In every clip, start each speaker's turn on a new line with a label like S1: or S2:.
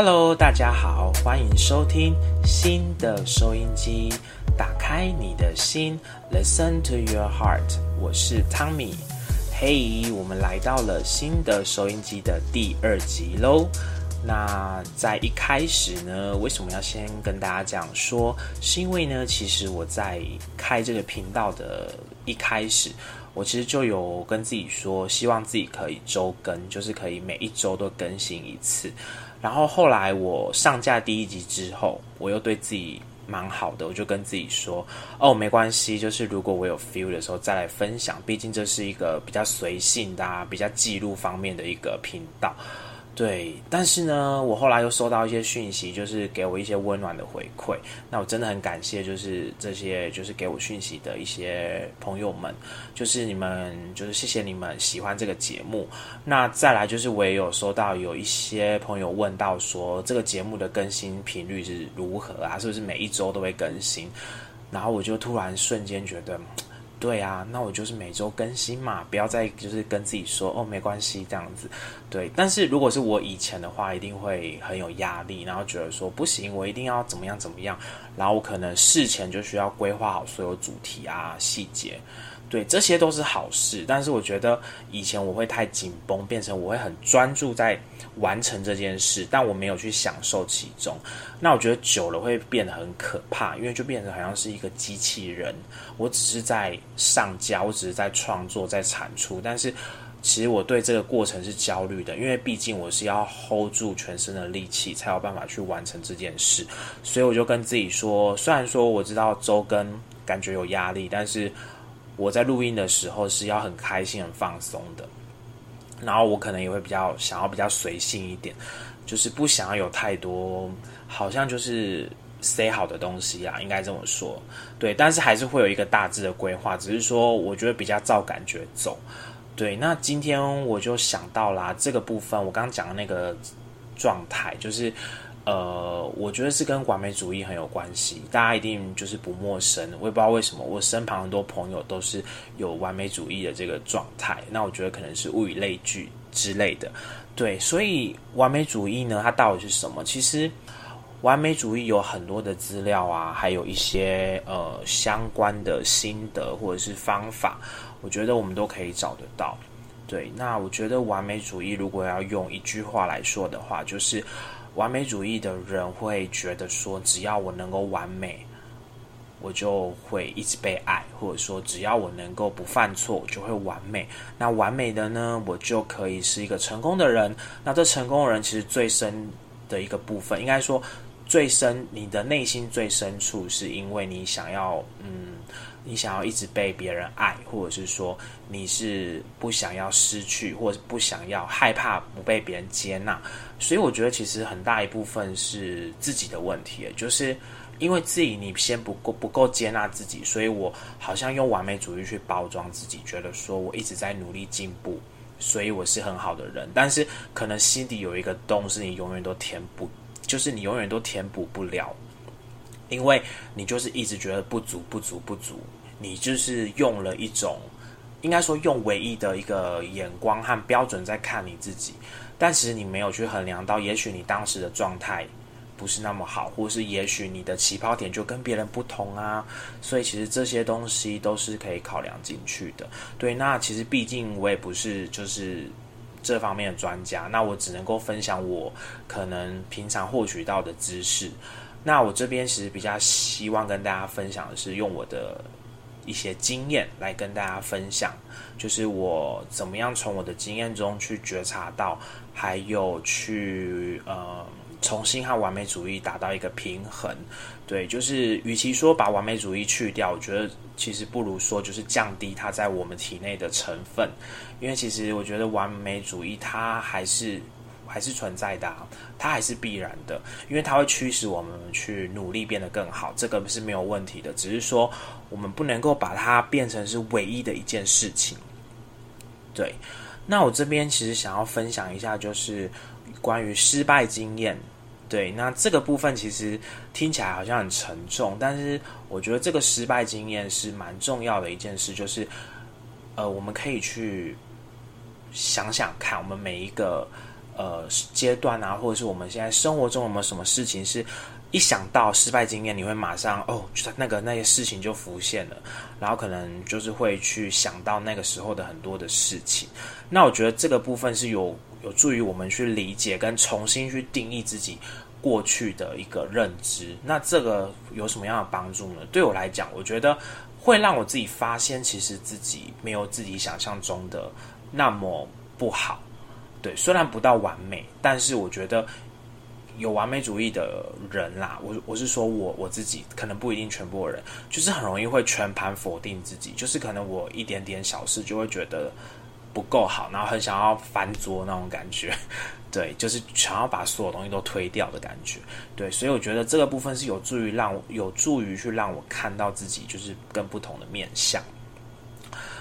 S1: Hello，大家好，欢迎收听新的收音机，打开你的心，Listen to your heart。我是汤米，嘿，我们来到了新的收音机的第二集喽。那在一开始呢，为什么要先跟大家讲说？是因为呢，其实我在开这个频道的一开始，我其实就有跟自己说，希望自己可以周更，就是可以每一周都更新一次。然后后来我上架第一集之后，我又对自己蛮好的，我就跟自己说：“哦，没关系，就是如果我有 feel 的时候再来分享，毕竟这是一个比较随性的、比较记录方面的一个频道。”对，但是呢，我后来又收到一些讯息，就是给我一些温暖的回馈。那我真的很感谢，就是这些就是给我讯息的一些朋友们，就是你们，就是谢谢你们喜欢这个节目。那再来就是我也有收到有一些朋友问到说，这个节目的更新频率是如何啊？是不是每一周都会更新？然后我就突然瞬间觉得。对啊，那我就是每周更新嘛，不要再就是跟自己说哦没关系这样子。对，但是如果是我以前的话，一定会很有压力，然后觉得说不行，我一定要怎么样怎么样，然后我可能事前就需要规划好所有主题啊细节。对，这些都是好事，但是我觉得以前我会太紧绷，变成我会很专注在完成这件事，但我没有去享受其中。那我觉得久了会变得很可怕，因为就变成好像是一个机器人，我只是在上交，我只是在创作，在产出，但是其实我对这个过程是焦虑的，因为毕竟我是要 hold 住全身的力气，才有办法去完成这件事。所以我就跟自己说，虽然说我知道周更感觉有压力，但是。我在录音的时候是要很开心、很放松的，然后我可能也会比较想要比较随性一点，就是不想要有太多好像就是 say 好的东西啊，应该这么说，对，但是还是会有一个大致的规划，只是说我觉得比较照感觉走，对。那今天我就想到啦，这个部分我刚刚讲的那个状态，就是。呃，我觉得是跟完美主义很有关系，大家一定就是不陌生。我也不知道为什么，我身旁很多朋友都是有完美主义的这个状态。那我觉得可能是物以类聚之类的，对。所以完美主义呢，它到底是什么？其实完美主义有很多的资料啊，还有一些呃相关的心得或者是方法，我觉得我们都可以找得到。对，那我觉得完美主义如果要用一句话来说的话，就是。完美主义的人会觉得说，只要我能够完美，我就会一直被爱，或者说只要我能够不犯错，我就会完美。那完美的呢，我就可以是一个成功的人。那这成功的人其实最深的一个部分，应该说最深，你的内心最深处，是因为你想要，嗯。你想要一直被别人爱，或者是说你是不想要失去，或者不想要害怕不被别人接纳，所以我觉得其实很大一部分是自己的问题，就是因为自己你先不够不够接纳自己，所以我好像用完美主义去包装自己，觉得说我一直在努力进步，所以我是很好的人，但是可能心底有一个洞是你永远都填补，就是你永远都填补不了，因为你就是一直觉得不足不足不足。你就是用了一种，应该说用唯一的一个眼光和标准在看你自己，但其实你没有去衡量到，也许你当时的状态不是那么好，或是也许你的起跑点就跟别人不同啊，所以其实这些东西都是可以考量进去的。对，那其实毕竟我也不是就是这方面的专家，那我只能够分享我可能平常获取到的知识。那我这边其实比较希望跟大家分享的是用我的。一些经验来跟大家分享，就是我怎么样从我的经验中去觉察到，还有去呃重新和完美主义达到一个平衡。对，就是与其说把完美主义去掉，我觉得其实不如说就是降低它在我们体内的成分，因为其实我觉得完美主义它还是。还是存在的，它还是必然的，因为它会驱使我们去努力变得更好，这个是没有问题的。只是说，我们不能够把它变成是唯一的一件事情。对，那我这边其实想要分享一下，就是关于失败经验。对，那这个部分其实听起来好像很沉重，但是我觉得这个失败经验是蛮重要的一件事，就是呃，我们可以去想想看，我们每一个。呃阶段啊，或者是我们现在生活中有没有什么事情是？一想到失败经验，你会马上哦，那个那些事情就浮现了，然后可能就是会去想到那个时候的很多的事情。那我觉得这个部分是有有助于我们去理解跟重新去定义自己过去的一个认知。那这个有什么样的帮助呢？对我来讲，我觉得会让我自己发现，其实自己没有自己想象中的那么不好。对，虽然不到完美，但是我觉得。有完美主义的人啦，我我是说我我自己可能不一定全部的人，就是很容易会全盘否定自己，就是可能我一点点小事就会觉得不够好，然后很想要翻桌那种感觉，对，就是想要把所有东西都推掉的感觉，对，所以我觉得这个部分是有助于让我有助于去让我看到自己就是跟不同的面相。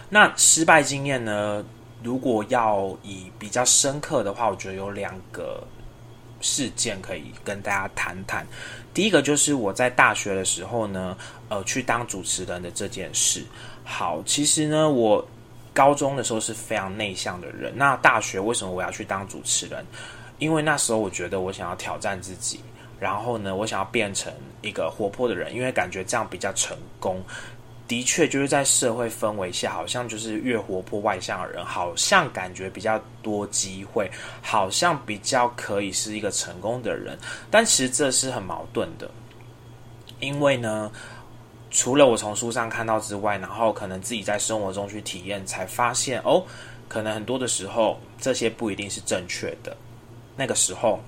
S1: 那失败经验呢？如果要以比较深刻的话，我觉得有两个。事件可以跟大家谈谈。第一个就是我在大学的时候呢，呃，去当主持人的这件事。好，其实呢，我高中的时候是非常内向的人。那大学为什么我要去当主持人？因为那时候我觉得我想要挑战自己，然后呢，我想要变成一个活泼的人，因为感觉这样比较成功。的确，就是在社会氛围下，好像就是越活泼外向的人，好像感觉比较多机会，好像比较可以是一个成功的人。但其实这是很矛盾的，因为呢，除了我从书上看到之外，然后可能自己在生活中去体验，才发现哦，可能很多的时候这些不一定是正确的。那个时候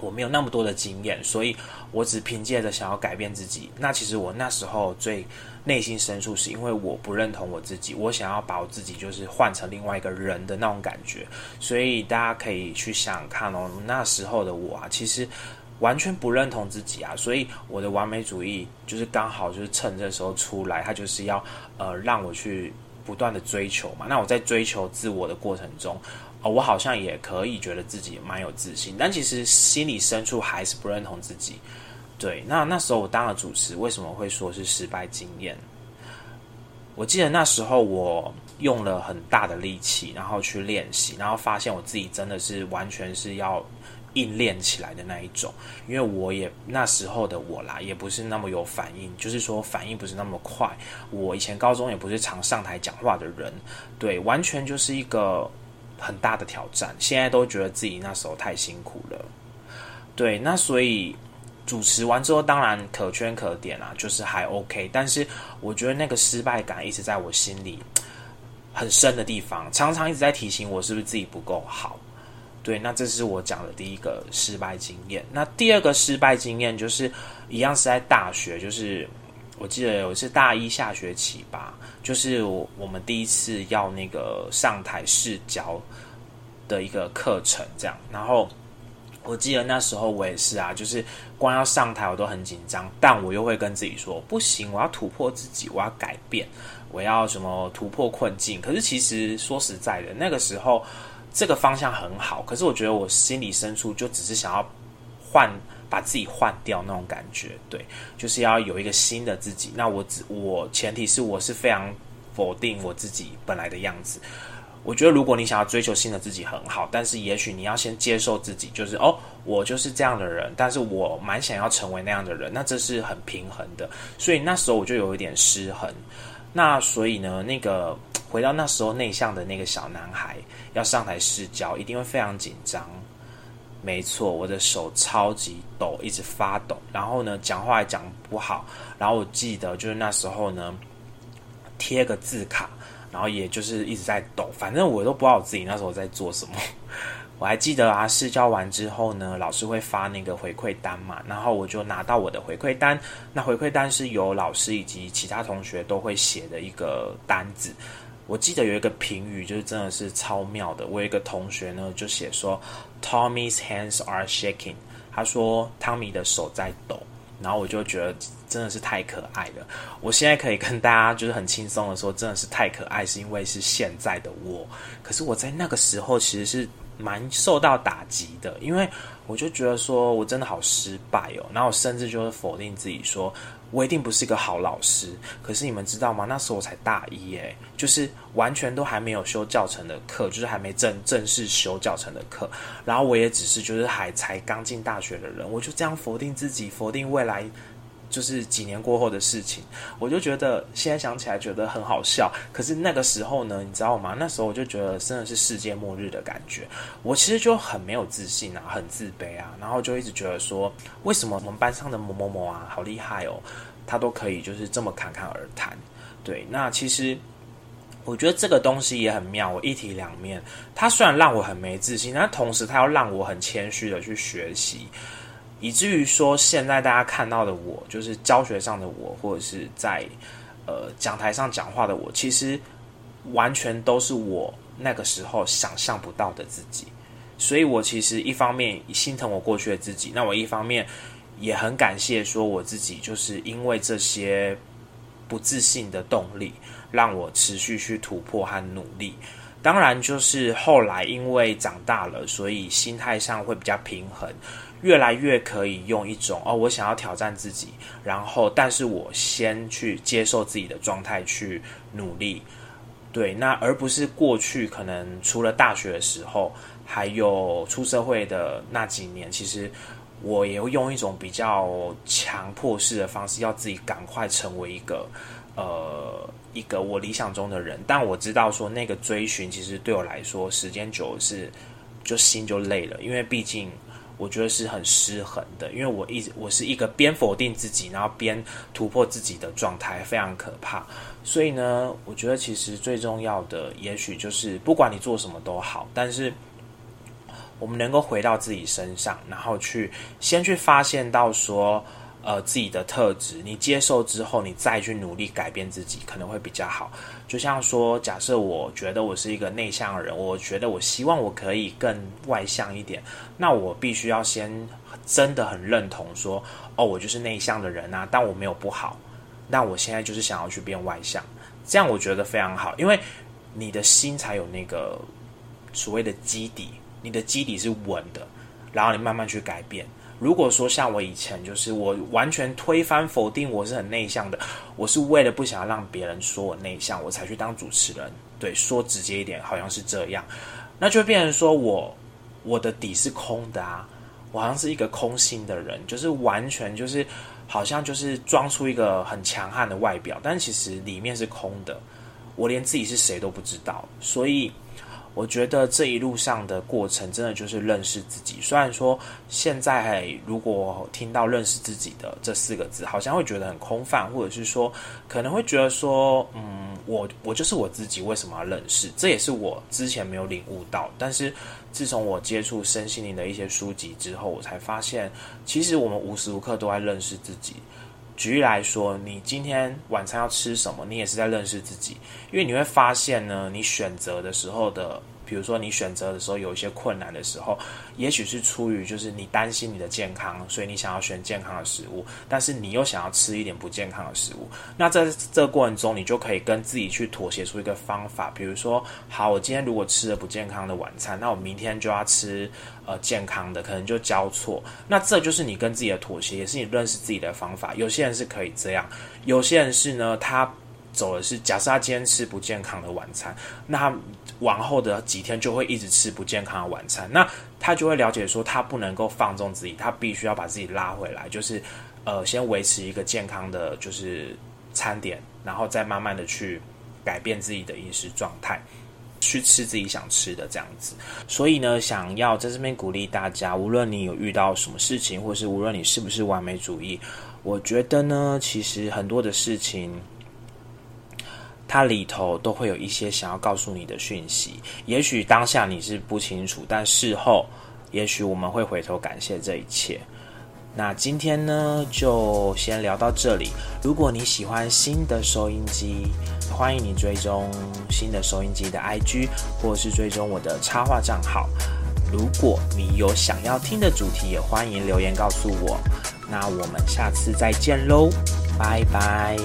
S1: 我没有那么多的经验，所以我只凭借着想要改变自己。那其实我那时候最。内心深处是因为我不认同我自己，我想要把我自己就是换成另外一个人的那种感觉，所以大家可以去想看哦，那时候的我啊，其实完全不认同自己啊，所以我的完美主义就是刚好就是趁这时候出来，他就是要呃让我去不断的追求嘛。那我在追求自我的过程中，哦，我好像也可以觉得自己蛮有自信，但其实心里深处还是不认同自己。对，那那时候我当了主持，为什么会说是失败经验？我记得那时候我用了很大的力气，然后去练习，然后发现我自己真的是完全是要硬练起来的那一种。因为我也那时候的我啦，也不是那么有反应，就是说反应不是那么快。我以前高中也不是常上台讲话的人，对，完全就是一个很大的挑战。现在都觉得自己那时候太辛苦了，对，那所以。主持完之后，当然可圈可点啊，就是还 OK。但是我觉得那个失败感一直在我心里很深的地方，常常一直在提醒我是不是自己不够好。对，那这是我讲的第一个失败经验。那第二个失败经验就是一样是在大学，就是我记得有一次大一下学期吧，就是我们第一次要那个上台试教的一个课程，这样，然后。我记得那时候我也是啊，就是光要上台我都很紧张，但我又会跟自己说不行，我要突破自己，我要改变，我要什么突破困境。可是其实说实在的，那个时候这个方向很好，可是我觉得我心里深处就只是想要换把自己换掉那种感觉，对，就是要有一个新的自己。那我只我前提是我是非常否定我自己本来的样子。我觉得，如果你想要追求新的自己很好，但是也许你要先接受自己，就是哦，我就是这样的人，但是我蛮想要成为那样的人，那这是很平衡的。所以那时候我就有一点失衡。那所以呢，那个回到那时候内向的那个小男孩要上台试教，一定会非常紧张。没错，我的手超级抖，一直发抖，然后呢，讲话也讲不好。然后我记得就是那时候呢，贴个字卡。然后也就是一直在抖，反正我都不知道我自己那时候在做什么。我还记得啊，试教完之后呢，老师会发那个回馈单嘛，然后我就拿到我的回馈单。那回馈单是由老师以及其他同学都会写的一个单子。我记得有一个评语，就是真的是超妙的。我有一个同学呢，就写说：“Tommy's hands are shaking。”他说：“汤米的手在抖。”然后我就觉得真的是太可爱了。我现在可以跟大家就是很轻松的说，真的是太可爱，是因为是现在的我。可是我在那个时候其实是蛮受到打击的，因为我就觉得说我真的好失败哦，然后我甚至就是否定自己说。我一定不是一个好老师，可是你们知道吗？那时候我才大一，诶，就是完全都还没有修教程的课，就是还没正正式修教程的课。然后我也只是就是还才刚进大学的人，我就这样否定自己，否定未来。就是几年过后的事情，我就觉得现在想起来觉得很好笑。可是那个时候呢，你知道吗？那时候我就觉得真的是世界末日的感觉。我其实就很没有自信啊，很自卑啊，然后就一直觉得说，为什么我们班上的某某某啊，好厉害哦，他都可以就是这么侃侃而谈。对，那其实我觉得这个东西也很妙，我一体两面。他虽然让我很没自信，但同时他要让我很谦虚的去学习。以至于说，现在大家看到的我，就是教学上的我，或者是在呃讲台上讲话的我，其实完全都是我那个时候想象不到的自己。所以我其实一方面心疼我过去的自己，那我一方面也很感谢说我自己，就是因为这些不自信的动力，让我持续去突破和努力。当然，就是后来因为长大了，所以心态上会比较平衡。越来越可以用一种哦，我想要挑战自己，然后但是我先去接受自己的状态去努力，对，那而不是过去可能除了大学的时候，还有出社会的那几年，其实我也会用一种比较强迫式的方式，要自己赶快成为一个呃一个我理想中的人，但我知道说那个追寻其实对我来说时间久是就心就累了，因为毕竟。我觉得是很失衡的，因为我一直我是一个边否定自己，然后边突破自己的状态，非常可怕。所以呢，我觉得其实最重要的，也许就是不管你做什么都好，但是我们能够回到自己身上，然后去先去发现到说。呃，自己的特质，你接受之后，你再去努力改变自己，可能会比较好。就像说，假设我觉得我是一个内向的人，我觉得我希望我可以更外向一点，那我必须要先真的很认同说，哦，我就是内向的人啊，但我没有不好，那我现在就是想要去变外向，这样我觉得非常好，因为你的心才有那个所谓的基底，你的基底是稳的，然后你慢慢去改变。如果说像我以前，就是我完全推翻否定我是很内向的，我是为了不想要让别人说我内向，我才去当主持人。对，说直接一点，好像是这样，那就变成说我我的底是空的啊，我好像是一个空心的人，就是完全就是好像就是装出一个很强悍的外表，但其实里面是空的，我连自己是谁都不知道，所以。我觉得这一路上的过程，真的就是认识自己。虽然说现在如果听到“认识自己”的这四个字，好像会觉得很空泛，或者是说可能会觉得说，嗯，我我就是我自己，为什么要认识？这也是我之前没有领悟到。但是自从我接触身心灵的一些书籍之后，我才发现，其实我们无时无刻都在认识自己。举例来说，你今天晚餐要吃什么？你也是在认识自己，因为你会发现呢，你选择的时候的。比如说，你选择的时候有一些困难的时候，也许是出于就是你担心你的健康，所以你想要选健康的食物，但是你又想要吃一点不健康的食物。那在这过程中，你就可以跟自己去妥协出一个方法。比如说，好，我今天如果吃了不健康的晚餐，那我明天就要吃呃健康的，可能就交错。那这就是你跟自己的妥协，也是你认识自己的方法。有些人是可以这样，有些人是呢，他。走的是，假设他今天吃不健康的晚餐，那往后的几天就会一直吃不健康的晚餐，那他就会了解说，他不能够放纵自己，他必须要把自己拉回来，就是呃，先维持一个健康的，就是餐点，然后再慢慢的去改变自己的饮食状态，去吃自己想吃的这样子。所以呢，想要在这边鼓励大家，无论你有遇到什么事情，或是无论你是不是完美主义，我觉得呢，其实很多的事情。它里头都会有一些想要告诉你的讯息，也许当下你是不清楚，但事后，也许我们会回头感谢这一切。那今天呢，就先聊到这里。如果你喜欢新的收音机，欢迎你追踪新的收音机的 IG，或是追踪我的插画账号。如果你有想要听的主题，也欢迎留言告诉我。那我们下次再见喽，拜拜。